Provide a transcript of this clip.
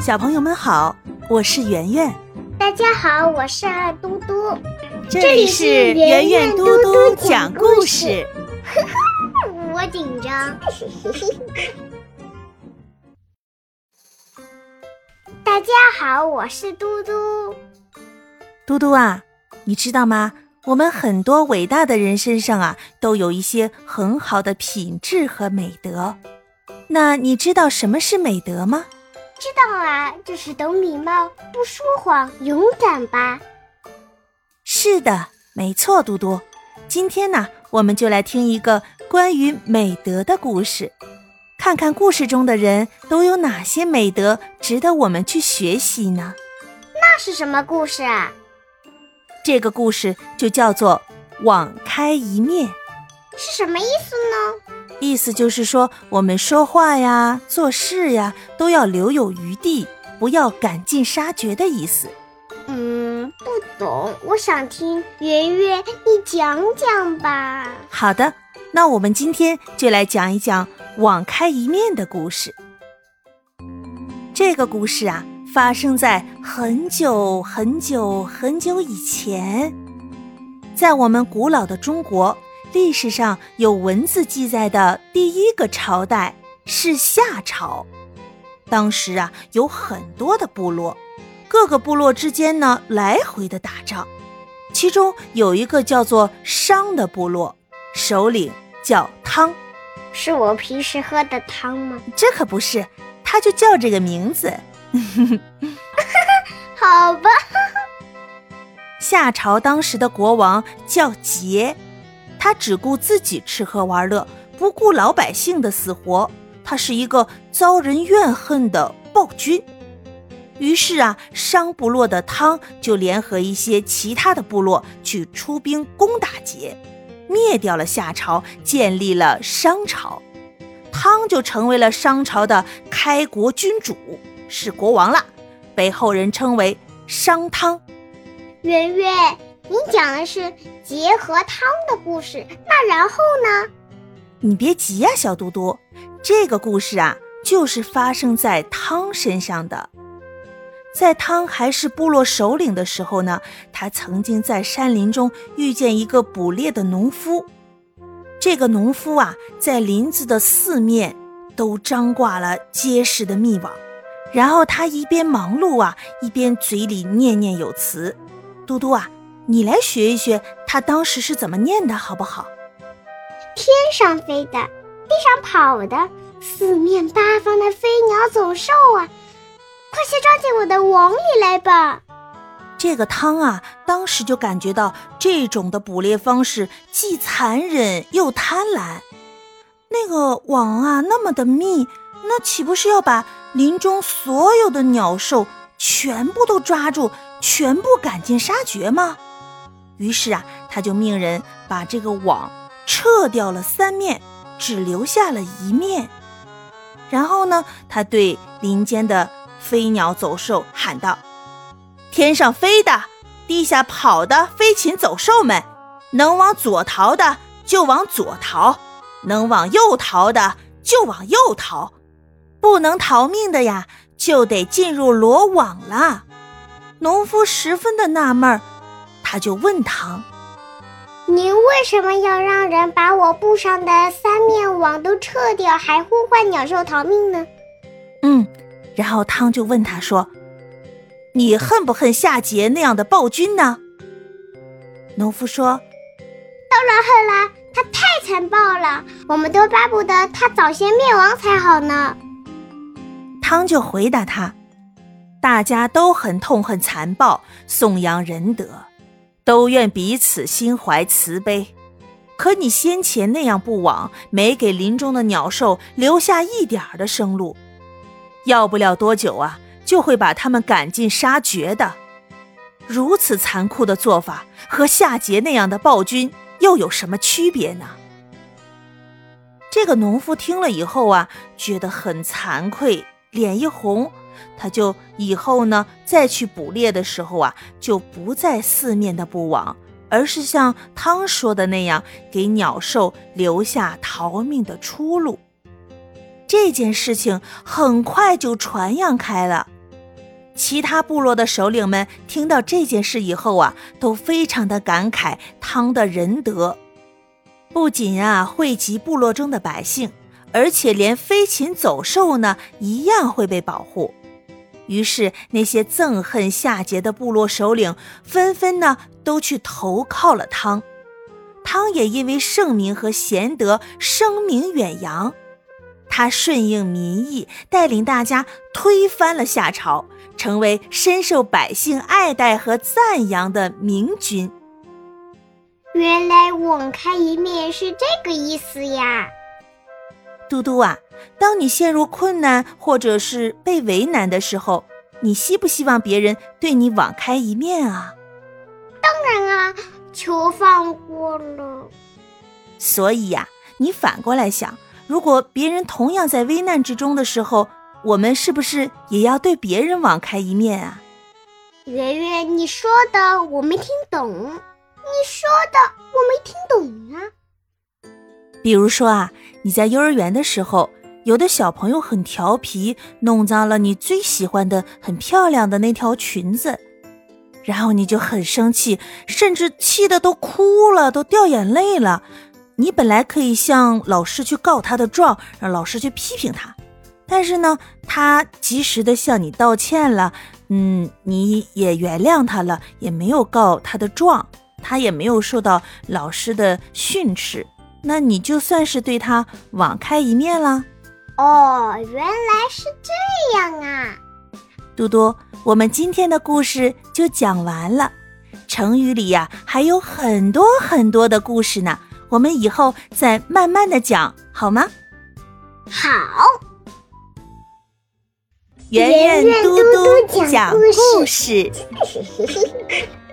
小朋友们好，我是圆圆。大家好，我是二嘟嘟。这里是圆圆嘟嘟讲故事。我紧张。大家好，我是嘟嘟。嘟嘟啊，你知道吗？我们很多伟大的人身上啊，都有一些很好的品质和美德。那你知道什么是美德吗？知道啊，就是懂礼貌、不说谎、勇敢吧。是的，没错，嘟嘟。今天呢，我们就来听一个关于美德的故事，看看故事中的人都有哪些美德值得我们去学习呢？那是什么故事啊？这个故事就叫做“网开一面”，是什么意思呢？意思就是说，我们说话呀、做事呀，都要留有余地，不要赶尽杀绝的意思。嗯，不懂，我想听圆圆你讲讲吧。好的，那我们今天就来讲一讲“网开一面”的故事。这个故事啊，发生在很久很久很久以前，在我们古老的中国。历史上有文字记载的第一个朝代是夏朝，当时啊有很多的部落，各个部落之间呢来回的打仗，其中有一个叫做商的部落，首领叫汤，是我平时喝的汤吗？这可不是，他就叫这个名字。好吧，夏朝当时的国王叫桀。他只顾自己吃喝玩乐，不顾老百姓的死活。他是一个遭人怨恨的暴君。于是啊，商部落的汤就联合一些其他的部落去出兵攻打桀，灭掉了夏朝，建立了商朝。汤就成为了商朝的开国君主，是国王了，被后人称为商汤。圆圆。你讲的是结和汤的故事，那然后呢？你别急呀，小嘟嘟，这个故事啊，就是发生在汤身上的。在汤还是部落首领的时候呢，他曾经在山林中遇见一个捕猎的农夫。这个农夫啊，在林子的四面都张挂了结实的密网，然后他一边忙碌啊，一边嘴里念念有词：“嘟嘟啊。”你来学一学他当时是怎么念的，好不好？天上飞的，地上跑的，四面八方的飞鸟走兽啊，快些抓进我的网里来吧！这个汤啊，当时就感觉到这种的捕猎方式既残忍又贪婪。那个网啊，那么的密，那岂不是要把林中所有的鸟兽全部都抓住，全部赶尽杀绝吗？于是啊，他就命人把这个网撤掉了三面，只留下了一面。然后呢，他对林间的飞鸟走兽喊道：“天上飞的，地下跑的飞禽走兽们，能往左逃的就往左逃，能往右逃的就往右逃，不能逃命的呀，就得进入罗网了。”农夫十分的纳闷儿。他就问汤：“您为什么要让人把我布上的三面网都撤掉，还呼唤鸟兽逃命呢？”嗯，然后汤就问他说：“你恨不恨夏桀那样的暴君呢？”农夫说：“当然恨啦，他太残暴了，我们都巴不得他早些灭亡才好呢。”汤就回答他：“大家都很痛恨残暴，颂扬仁德。”都愿彼此心怀慈悲，可你先前那样不枉，没给林中的鸟兽留下一点儿的生路，要不了多久啊，就会把他们赶尽杀绝的。如此残酷的做法，和夏桀那样的暴君又有什么区别呢？这个农夫听了以后啊，觉得很惭愧，脸一红。他就以后呢，再去捕猎的时候啊，就不再四面的布网，而是像汤说的那样，给鸟兽留下逃命的出路。这件事情很快就传扬开了，其他部落的首领们听到这件事以后啊，都非常的感慨汤的仁德，不仅啊惠及部落中的百姓，而且连飞禽走兽呢一样会被保护。于是那些憎恨夏桀的部落首领纷纷呢都去投靠了汤，汤也因为圣明和贤德声名远扬。他顺应民意，带领大家推翻了夏朝，成为深受百姓爱戴和赞扬的明君。原来网开一面是这个意思呀，嘟嘟啊！当你陷入困难或者是被为难的时候，你希不希望别人对你网开一面啊？当然啊，求放过了。所以呀，你反过来想。如果别人同样在危难之中的时候，我们是不是也要对别人网开一面啊？圆圆，你说的我没听懂，你说的我没听懂啊。比如说啊，你在幼儿园的时候，有的小朋友很调皮，弄脏了你最喜欢的、很漂亮的那条裙子，然后你就很生气，甚至气得都哭了，都掉眼泪了。你本来可以向老师去告他的状，让老师去批评他，但是呢，他及时的向你道歉了，嗯，你也原谅他了，也没有告他的状，他也没有受到老师的训斥，那你就算是对他网开一面了。哦，原来是这样啊，嘟嘟，我们今天的故事就讲完了，成语里呀还有很多很多的故事呢。我们以后再慢慢的讲，好吗？好。圆圆嘟嘟讲故事。